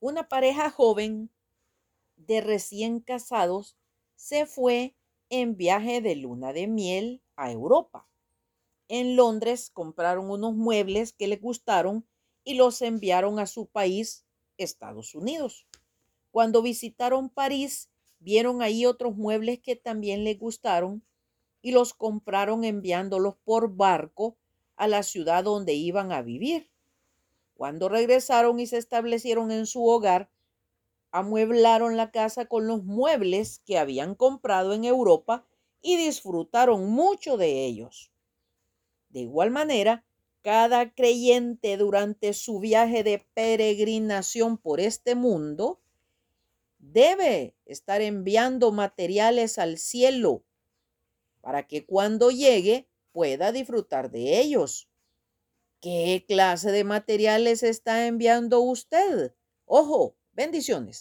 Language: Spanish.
Una pareja joven de recién casados se fue en viaje de luna de miel a Europa. En Londres compraron unos muebles que les gustaron y los enviaron a su país, Estados Unidos. Cuando visitaron París, vieron ahí otros muebles que también les gustaron y los compraron enviándolos por barco a la ciudad donde iban a vivir. Cuando regresaron y se establecieron en su hogar, amueblaron la casa con los muebles que habían comprado en Europa y disfrutaron mucho de ellos. De igual manera, cada creyente durante su viaje de peregrinación por este mundo debe estar enviando materiales al cielo para que cuando llegue pueda disfrutar de ellos. ¿Qué clase de materiales está enviando usted? Ojo, bendiciones.